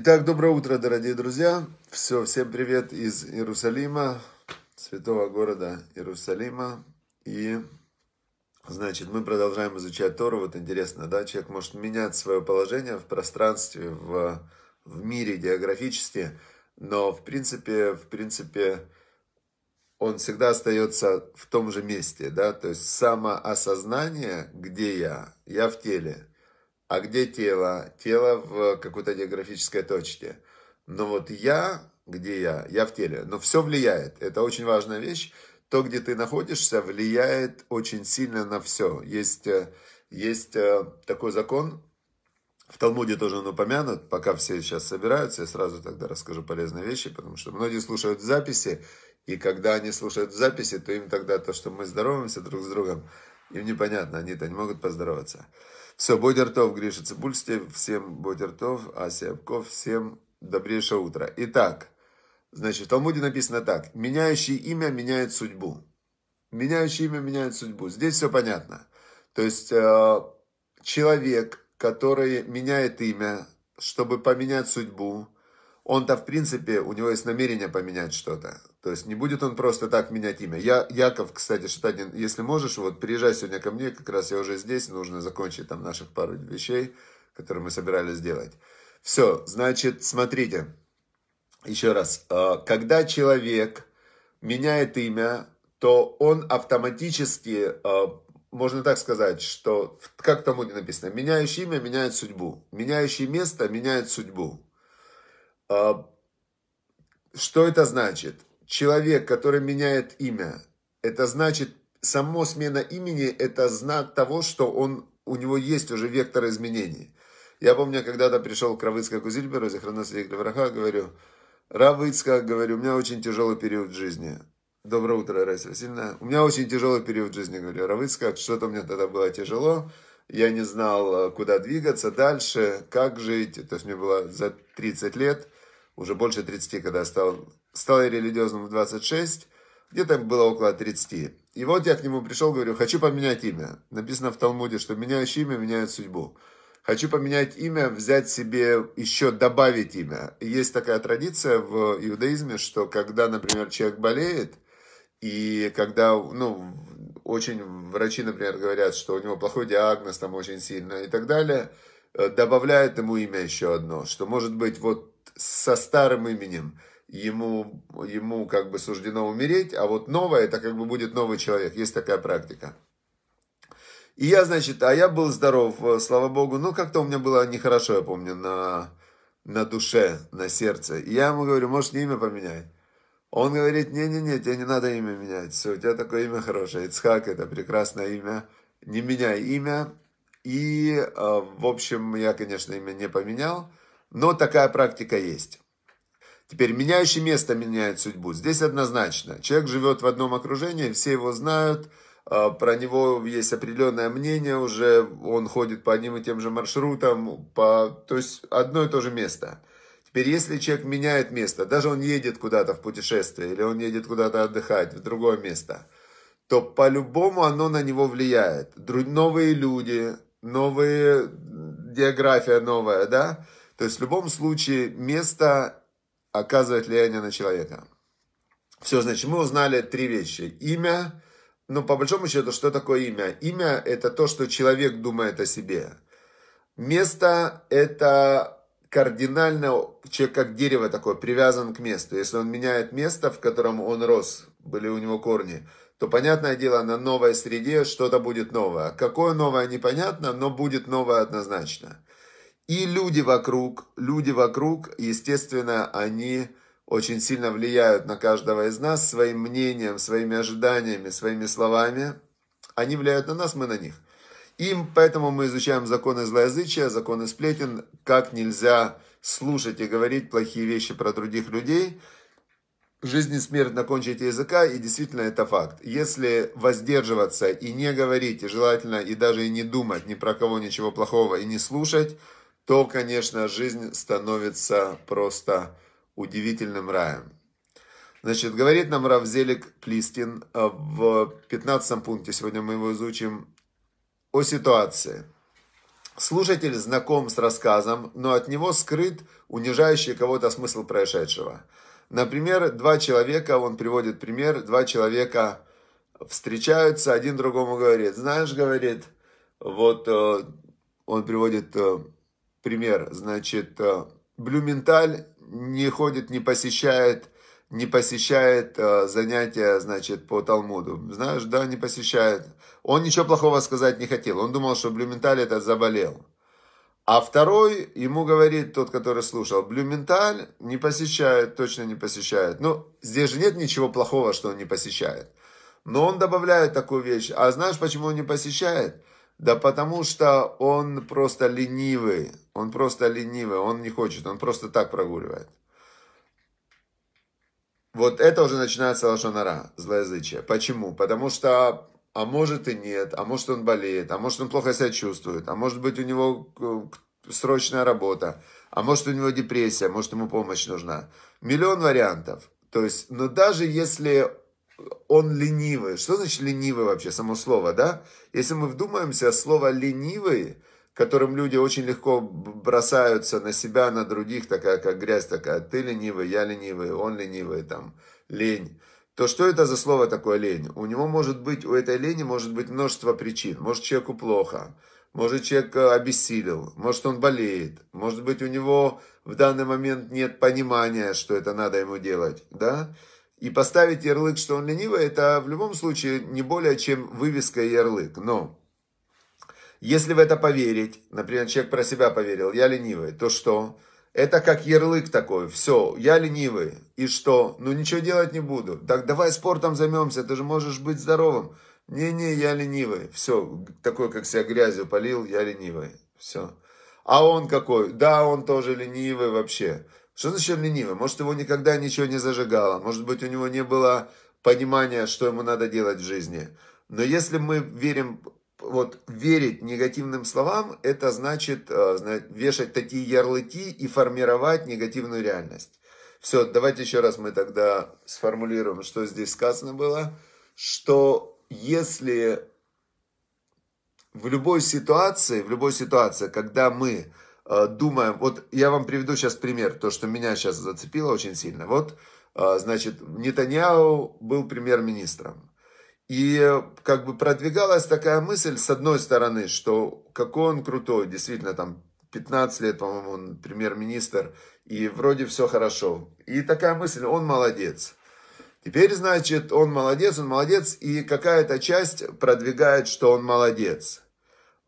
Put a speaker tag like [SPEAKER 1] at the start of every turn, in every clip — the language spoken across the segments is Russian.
[SPEAKER 1] Итак, доброе утро, дорогие друзья. Все, всем привет из Иерусалима, святого города Иерусалима. И, значит, мы продолжаем изучать Тору. Вот интересно, да, человек может менять свое положение в пространстве, в, в мире географически, но, в принципе, в принципе, он всегда остается в том же месте, да, то есть самоосознание, где я, я в теле, а где тело? Тело в какой-то географической точке. Но вот я, где я? Я в теле. Но все влияет. Это очень важная вещь. То, где ты находишься, влияет очень сильно на все. Есть, э, есть э, такой закон, в Талмуде тоже он упомянут, пока все сейчас собираются, я сразу тогда расскажу полезные вещи, потому что многие слушают записи, и когда они слушают записи, то им тогда то, что мы здороваемся друг с другом, им непонятно, они-то не могут поздороваться. Все, Бодертов, Гриша Цибульсти, всем Бодертов, Ася Абков, всем добрейшее утро. Итак, значит, в Талмуде написано так. Меняющий имя меняет судьбу. Меняющий имя меняет судьбу. Здесь все понятно. То есть, э, человек, который меняет имя, чтобы поменять судьбу, он-то, в принципе, у него есть намерение поменять что-то. То есть не будет он просто так менять имя. Я, Яков, кстати, Шатанин, если можешь, вот приезжай сегодня ко мне, как раз я уже здесь, нужно закончить там наших пару вещей, которые мы собирались сделать. Все, значит, смотрите, еще раз, э, когда человек меняет имя, то он автоматически, э, можно так сказать, что, как тому написано, меняющий имя меняет судьбу, меняющий место меняет судьбу. Э, что это значит? человек, который меняет имя, это значит, само смена имени, это знак того, что он, у него есть уже вектор изменений. Я помню, когда-то пришел к Равыцкаку Зильберу, Захраносвик Левраха, говорю, Равыцка, говорю, у меня очень тяжелый период жизни. Доброе утро, Раиса Васильевна. У меня очень тяжелый период жизни, говорю, Равыцка, что-то мне тогда было тяжело. Я не знал, куда двигаться дальше, как жить. То есть мне было за 30 лет, уже больше 30, когда стал стал я религиозным в 26, где-то было около 30. И вот я к нему пришел, говорю, хочу поменять имя. Написано в Талмуде, что меняющее имя меняет судьбу. Хочу поменять имя, взять себе, еще добавить имя. есть такая традиция в иудаизме, что когда, например, человек болеет, и когда, ну, очень врачи, например, говорят, что у него плохой диагноз, там очень сильно и так далее, э, добавляют ему имя еще одно, что может быть вот со старым именем ему, ему как бы суждено умереть, а вот новое, это как бы будет новый человек. Есть такая практика. И я, значит, а я был здоров, слава богу, ну как-то у меня было нехорошо, я помню, на, на душе, на сердце. И я ему говорю, может, имя поменять? Он говорит, не-не-не, тебе не надо имя менять, все, у тебя такое имя хорошее, Ицхак, это прекрасное имя, не меняй имя. И, э, в общем, я, конечно, имя не поменял, но такая практика есть. Теперь меняющий место меняет судьбу. Здесь однозначно. Человек живет в одном окружении, все его знают, а, про него есть определенное мнение уже, он ходит по одним и тем же маршрутам, по, то есть одно и то же место. Теперь, если человек меняет место, даже он едет куда-то в путешествие, или он едет куда-то отдыхать, в другое место, то по-любому оно на него влияет. Новые люди, новые, география новая, да? То есть в любом случае место оказывает влияние на человека. Все, значит, мы узнали три вещи. Имя, ну, по большому счету, что такое имя? Имя – это то, что человек думает о себе. Место – это кардинально, человек как дерево такое, привязан к месту. Если он меняет место, в котором он рос, были у него корни, то, понятное дело, на новой среде что-то будет новое. Какое новое, непонятно, но будет новое однозначно. И люди вокруг, люди вокруг, естественно, они очень сильно влияют на каждого из нас своим мнением, своими ожиданиями, своими словами. Они влияют на нас, мы на них. Им, поэтому мы изучаем законы злоязычия, законы сплетен, как нельзя слушать и говорить плохие вещи про других людей. Жизнь и смерть на кончике языка, и действительно это факт. Если воздерживаться и не говорить, и желательно и даже и не думать ни про кого ничего плохого, и не слушать, то, конечно, жизнь становится просто удивительным раем. Значит, говорит нам Равзелик Плистин э, в 15 пункте, сегодня мы его изучим, о ситуации. Слушатель знаком с рассказом, но от него скрыт унижающий кого-то смысл происшедшего. Например, два человека, он приводит пример, два человека встречаются, один другому говорит, знаешь, говорит, вот э, он приводит э, пример, значит, э, Блюменталь не ходит, не посещает, не посещает занятия, значит, по Талмуду. Знаешь, да, не посещает. Он ничего плохого сказать не хотел. Он думал, что Блюменталь это заболел. А второй ему говорит, тот, который слушал, Блюменталь не посещает, точно не посещает. Ну, здесь же нет ничего плохого, что он не посещает. Но он добавляет такую вещь. А знаешь, почему он не посещает? Да потому что он просто ленивый. Он просто ленивый, он не хочет, он просто так прогуливает. Вот это уже начинается лошонара, злоязычие. Почему? Потому что а может и нет, а может он болеет, а может он плохо себя чувствует, а может быть у него срочная работа, а может у него депрессия, может ему помощь нужна. Миллион вариантов. То есть, но даже если он ленивый, что значит ленивый вообще, само слово, да? Если мы вдумаемся, слово ленивый, которым люди очень легко бросаются на себя, на других, такая как грязь такая, ты ленивый, я ленивый, он ленивый, там, лень то что это за слово такое лень? У него может быть, у этой лени может быть множество причин. Может человеку плохо, может человек э, обессилел, может он болеет, может быть у него в данный момент нет понимания, что это надо ему делать, да? И поставить ярлык, что он ленивый, это в любом случае не более чем вывеска и ярлык. Но если в это поверить, например, человек про себя поверил, я ленивый, то что? Это как ярлык такой, все, я ленивый. И что? Ну ничего делать не буду. Так давай спортом займемся, ты же можешь быть здоровым. Не-не, я ленивый. Все, такой, как себя грязью полил, я ленивый. Все. А он какой? Да, он тоже ленивый вообще. Что значит ленивый? Может, его никогда ничего не зажигало. Может быть, у него не было понимания, что ему надо делать в жизни. Но если мы верим вот верить негативным словам, это значит э, вешать такие ярлыки и формировать негативную реальность. Все, давайте еще раз мы тогда сформулируем, что здесь сказано было, что если в любой ситуации, в любой ситуации, когда мы думаем, вот я вам приведу сейчас пример, то, что меня сейчас зацепило очень сильно. Вот, э, значит, Нетаньяу был премьер-министром. И как бы продвигалась такая мысль, с одной стороны, что какой он крутой, действительно, там 15 лет, по-моему, он премьер-министр, и вроде все хорошо. И такая мысль, он молодец. Теперь, значит, он молодец, он молодец, и какая-то часть продвигает, что он молодец.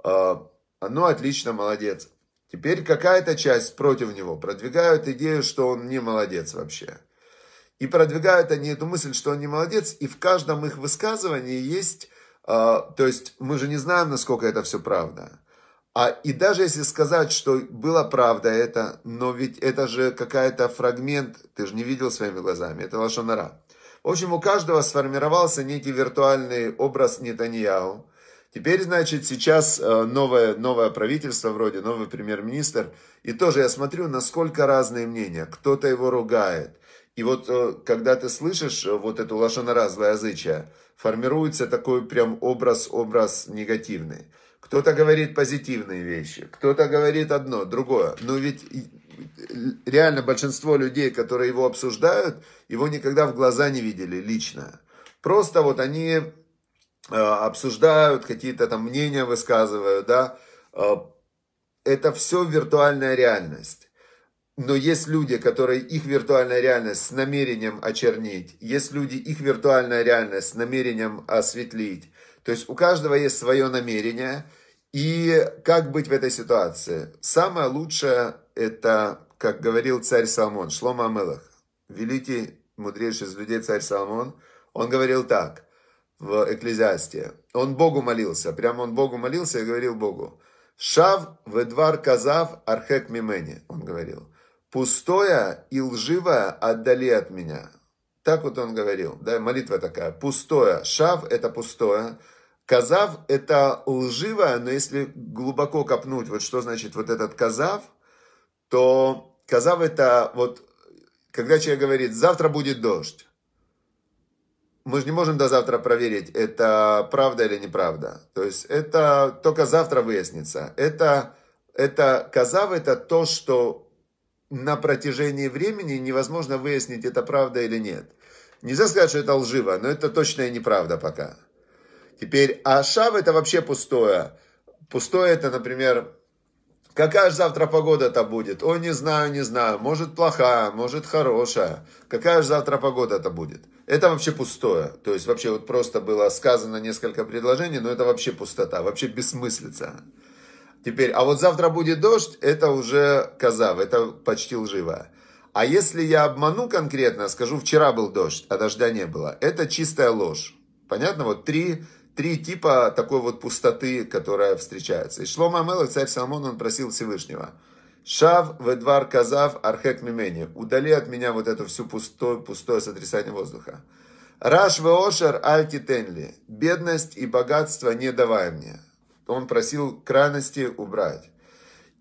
[SPEAKER 1] Ну, отлично, молодец. Теперь какая-то часть против него продвигают идею, что он не молодец вообще. И продвигают они эту мысль, что он не молодец, и в каждом их высказывании есть, э, то есть мы же не знаем, насколько это все правда. А и даже если сказать, что была правда это, но ведь это же какая-то фрагмент, ты же не видел своими глазами, это лошонара. В общем, у каждого сформировался некий виртуальный образ Нетаньяу. Теперь, значит, сейчас э, новое, новое правительство вроде, новый премьер-министр. И тоже я смотрю, насколько разные мнения. Кто-то его ругает, и вот э, когда ты слышишь э, вот эту лошонара, злоязычие, формируется такой прям образ, образ негативный. Кто-то говорит позитивные вещи, кто-то говорит одно, другое. Но ведь реально большинство людей, которые его обсуждают, его никогда в глаза не видели лично. Просто вот они обсуждают, какие-то там мнения высказывают, да. Это все виртуальная реальность. Но есть люди, которые их виртуальная реальность с намерением очернить. Есть люди, их виртуальная реальность с намерением осветлить. То есть у каждого есть свое намерение. И как быть в этой ситуации? Самое лучшее, это, как говорил царь Соломон, Шлома Амелах, великий, мудрейший из людей царь Соломон, он говорил так в Экклезиасте. Он Богу молился, прямо он Богу молился и говорил Богу. Шав ведвар казав архек мимени, он говорил пустое и лживое отдали от меня. Так вот он говорил, да, молитва такая, пустое, шав это пустое, казав это лживое, но если глубоко копнуть, вот что значит вот этот казав, то казав это вот, когда человек говорит, завтра будет дождь, мы же не можем до завтра проверить, это правда или неправда. То есть это только завтра выяснится. Это это казав, это то, что на протяжении времени невозможно выяснить, это правда или нет. Нельзя сказать, что это лживо, но это точная неправда пока. Теперь, а шав это вообще пустое. Пустое это, например, какая же завтра погода-то будет? Ой, не знаю, не знаю. Может плохая, может хорошая. Какая же завтра погода-то будет? Это вообще пустое. То есть вообще вот просто было сказано несколько предложений, но это вообще пустота, вообще бессмыслица. Теперь, а вот завтра будет дождь, это уже казав, это почти лживо. А если я обману конкретно, скажу, вчера был дождь, а дождя не было, это чистая ложь. Понятно? Вот три, три типа такой вот пустоты, которая встречается. И Шлома Амелах, царь Соломон, он просил Всевышнего. Шав, ведвар, казав, архек мимени. Удали от меня вот это всю пустое, пустое сотрясание воздуха. Раш веошер альти тенли. Бедность и богатство не давай мне он просил крайности убрать.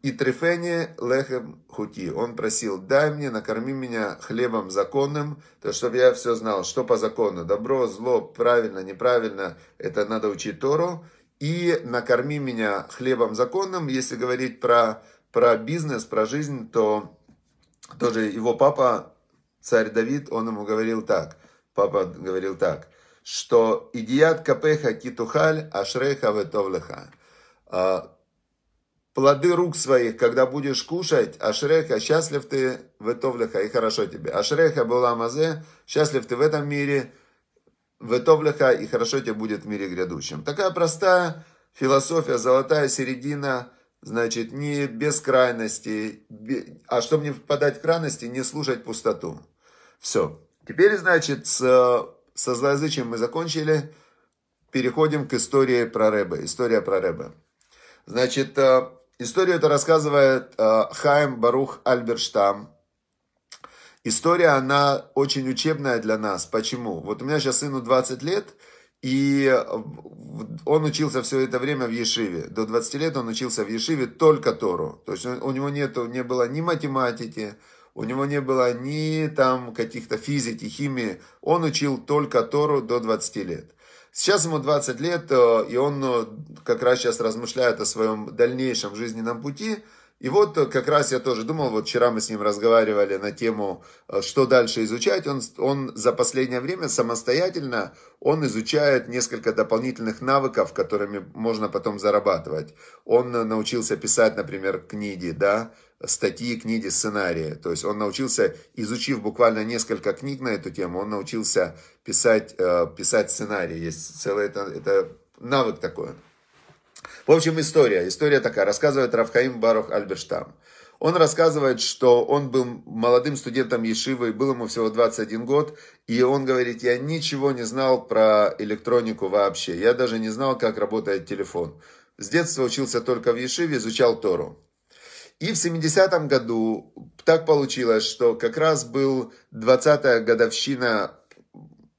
[SPEAKER 1] И трефене лехем хути. Он просил, дай мне, накорми меня хлебом законным, то чтобы я все знал, что по закону. Добро, зло, правильно, неправильно, это надо учить Тору. И накорми меня хлебом законным. Если говорить про, про бизнес, про жизнь, то тоже его папа, царь Давид, он ему говорил так. Папа говорил так, что «Идият капеха китухаль ашреха ветовлеха». А, плоды рук своих, когда будешь кушать, Ашреха, счастлив ты в Этовлеха, и хорошо тебе. Ашреха была мазе, счастлив ты в этом мире, в Этовлеха, и хорошо тебе будет в мире грядущем. Такая простая философия, золотая середина, значит, не без крайности, а чтобы не впадать в крайности, не слушать пустоту. Все. Теперь, значит, с, со злоязычием мы закончили. Переходим к истории про Рэбе. История про Рэбе. Значит, э, историю это рассказывает э, Хайм Барух Альберштам. История, она очень учебная для нас. Почему? Вот у меня сейчас сыну 20 лет, и он учился все это время в Ешиве. До 20 лет он учился в Ешиве только Тору. То есть у него нету, не было ни математики, у него не было ни там каких-то физики, химии. Он учил только Тору до 20 лет. Сейчас ему 20 лет, э, и он э, как раз сейчас размышляет о своем дальнейшем жизненном пути. И вот э, как раз я тоже думал, вот вчера мы с ним разговаривали на тему, что дальше изучать. Он, он за последнее время самостоятельно, он изучает несколько дополнительных навыков, которыми можно потом зарабатывать. Он научился писать, например, книги, да, статьи, книги, сценарии. То есть он научился, изучив буквально несколько книг на эту тему, он научился писать, э, писать сценарии. Есть целый это, это навык такой. В общем, история. История такая. Рассказывает Рафхаим Барух Альберштам. Он рассказывает, что он был молодым студентом Ешивы, был ему всего 21 год, и он говорит, я ничего не знал про электронику вообще, я даже не знал, как работает телефон. С детства учился только в Ешиве, изучал Тору. И в 70-м году так получилось, что как раз был 20-я годовщина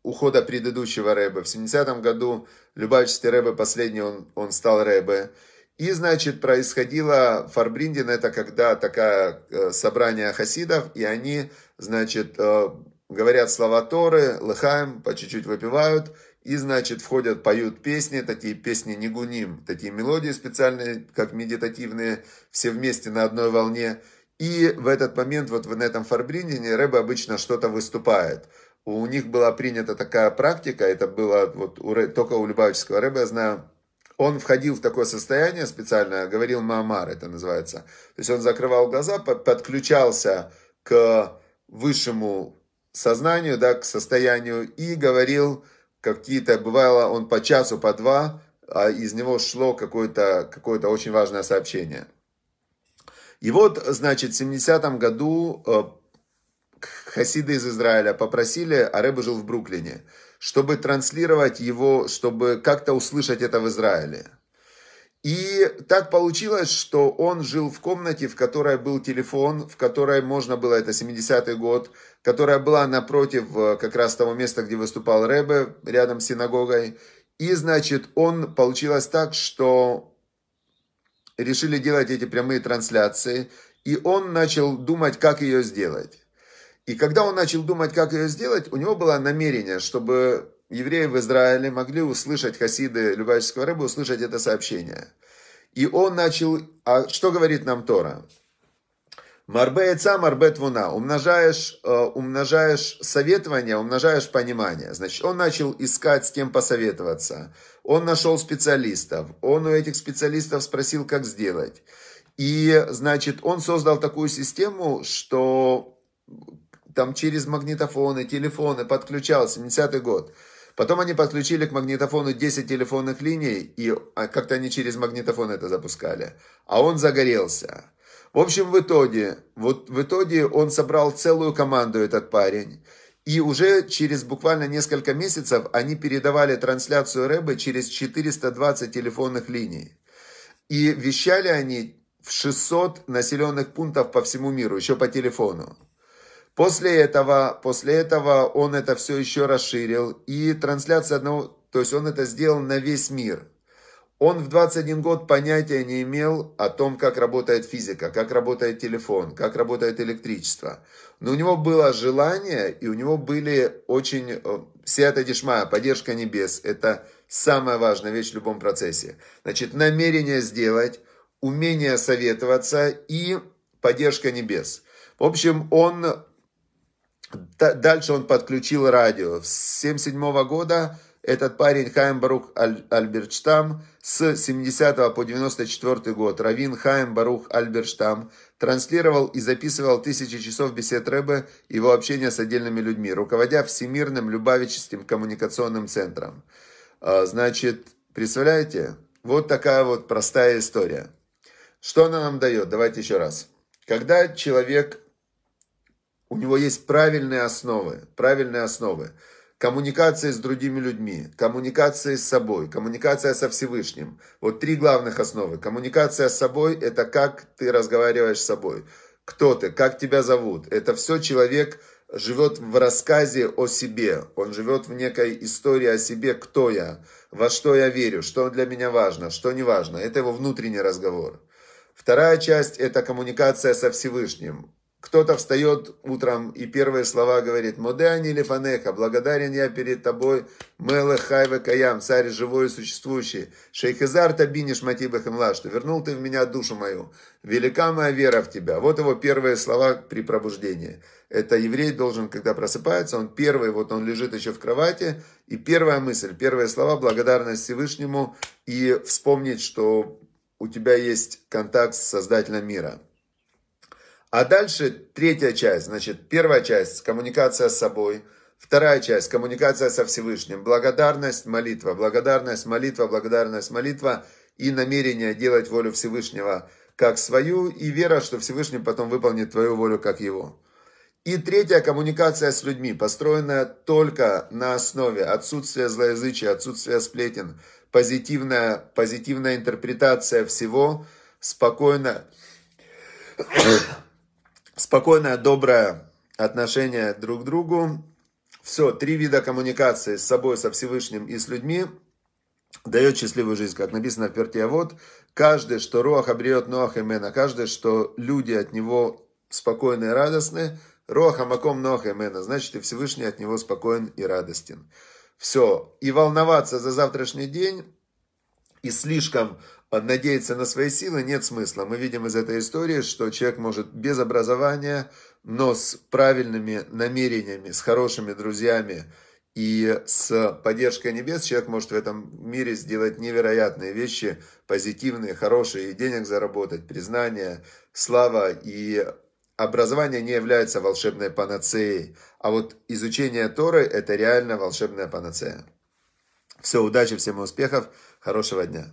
[SPEAKER 1] ухода предыдущего Рэбе. В 70-м году Любавичский Рэбе, последний, он, он стал Рэбе. И, значит, происходило Фарбриндин, это когда такое э, собрание хасидов, и они, значит, э, говорят слова Торы, лыхаем, по чуть-чуть выпивают, и, значит, входят, поют песни, такие песни негуним, такие мелодии специальные, как медитативные, все вместе на одной волне. И в этот момент, вот на этом фарбриндине, Рэбе обычно что-то выступает. У них была принята такая практика, это было вот у, только у Любавического Рэбе, я знаю, он входил в такое состояние специальное, говорил Маамар, это называется. То есть он закрывал глаза, подключался к высшему сознанию, да, к состоянию и говорил какие-то, бывало он по часу, по два, а из него шло какое-то какое очень важное сообщение. И вот, значит, в 70-м году э, хасиды из Израиля попросили, а Рэбе жил в Бруклине, чтобы транслировать его, чтобы как-то услышать это в Израиле. И так получилось, что он жил в комнате, в которой был телефон, в которой можно было, это 70-й год, которая была напротив э, как раз того места, где выступал Рэбе, рядом с синагогой. И, значит, он, получилось так, что решили делать эти прямые трансляции, и он начал думать, как ее сделать. И когда он начал думать, как ее сделать, у него было намерение, чтобы евреи в Израиле могли услышать, хасиды Любавического рыба, услышать это сообщение. И он начал, а что говорит нам Тора? Марбе яйца, марбе твуна. Умножаешь, э, умножаешь советование, умножаешь понимание. Значит, он начал искать, с кем посоветоваться. Он нашел специалистов. Он у этих специалистов спросил, как сделать. И, значит, он создал такую систему, что там через магнитофоны, телефоны подключал, 70-й год. Потом они подключили к магнитофону 10 телефонных линий, и а, как-то они через магнитофон это запускали. А он загорелся. В общем, в итоге, вот в итоге он собрал целую команду, этот парень. И уже через буквально несколько месяцев они передавали трансляцию Рэбы через 420 телефонных линий. И вещали они в 600 населенных пунктов по всему миру, еще по телефону. После этого, после этого он это все еще расширил. И трансляция одного, то есть он это сделал на весь мир. Он в 21 год понятия не имел о том, как работает физика, как работает телефон, как работает электричество. Но у него было желание, и у него были очень... Э, Сията Дишмая, поддержка небес, это самая важная вещь в любом процессе. Значит, намерение сделать, умение советоваться и поддержка небес. В общем, он... Дальше он подключил радио. С 1977 года этот парень Хайм Барух Аль, Альбертштам с 70 по 94 год. Равин Хайм Барух Альбертштам транслировал и записывал тысячи часов бесед Рэбе и его общения с отдельными людьми, руководя Всемирным Любавическим коммуникационным центром. А, значит, представляете, вот такая вот простая история. Что она нам дает? Давайте еще раз. Когда человек, у него есть правильные основы, правильные основы, коммуникация с другими людьми, коммуникация с собой, коммуникация со Всевышним. Вот три главных основы. Коммуникация с собой – это как ты разговариваешь с собой. Кто ты, как тебя зовут. Это все человек живет в рассказе о себе. Он живет в некой истории о себе, кто я, во что я верю, что для меня важно, что не важно. Это его внутренний разговор. Вторая часть – это коммуникация со Всевышним. Кто-то встает утром и первые слова говорит «Модеани лифанеха, благодарен я перед тобой, Мелех Хайве Каям, царь живой и существующий, Шейхизар Табиниш Матибахемла, что вернул ты в меня душу мою, велика моя вера в тебя». Вот его первые слова при пробуждении. Это еврей должен, когда просыпается, он первый, вот он лежит еще в кровати, и первая мысль, первые слова, благодарность Всевышнему, и вспомнить, что у тебя есть контакт с Создателем мира – а дальше третья часть, значит, первая часть – коммуникация с собой, вторая часть – коммуникация со Всевышним, благодарность, молитва, благодарность, молитва, благодарность, молитва и намерение делать волю Всевышнего как свою, и вера, что Всевышний потом выполнит твою волю как его. И третья – коммуникация с людьми, построенная только на основе отсутствия злоязычия, отсутствия сплетен, позитивная, позитивная интерпретация всего, спокойно спокойное, доброе отношение друг к другу. Все, три вида коммуникации с собой, со Всевышним и с людьми дает счастливую жизнь, как написано в Перте. Вот каждый, что Руах обреет Ноах Эмена, каждый, что люди от него спокойны и радостны, Руах Амаком Ноах Эмена, значит и Всевышний от него спокоен и радостен. Все, и волноваться за завтрашний день, и слишком надеяться на свои силы нет смысла. Мы видим из этой истории, что человек может без образования, но с правильными намерениями, с хорошими друзьями и с поддержкой небес, человек может в этом мире сделать невероятные вещи, позитивные, хорошие, и денег заработать, признание, слава и образование не является волшебной панацеей, а вот изучение Торы – это реально волшебная панацея. Все, удачи, всем успехов, хорошего дня.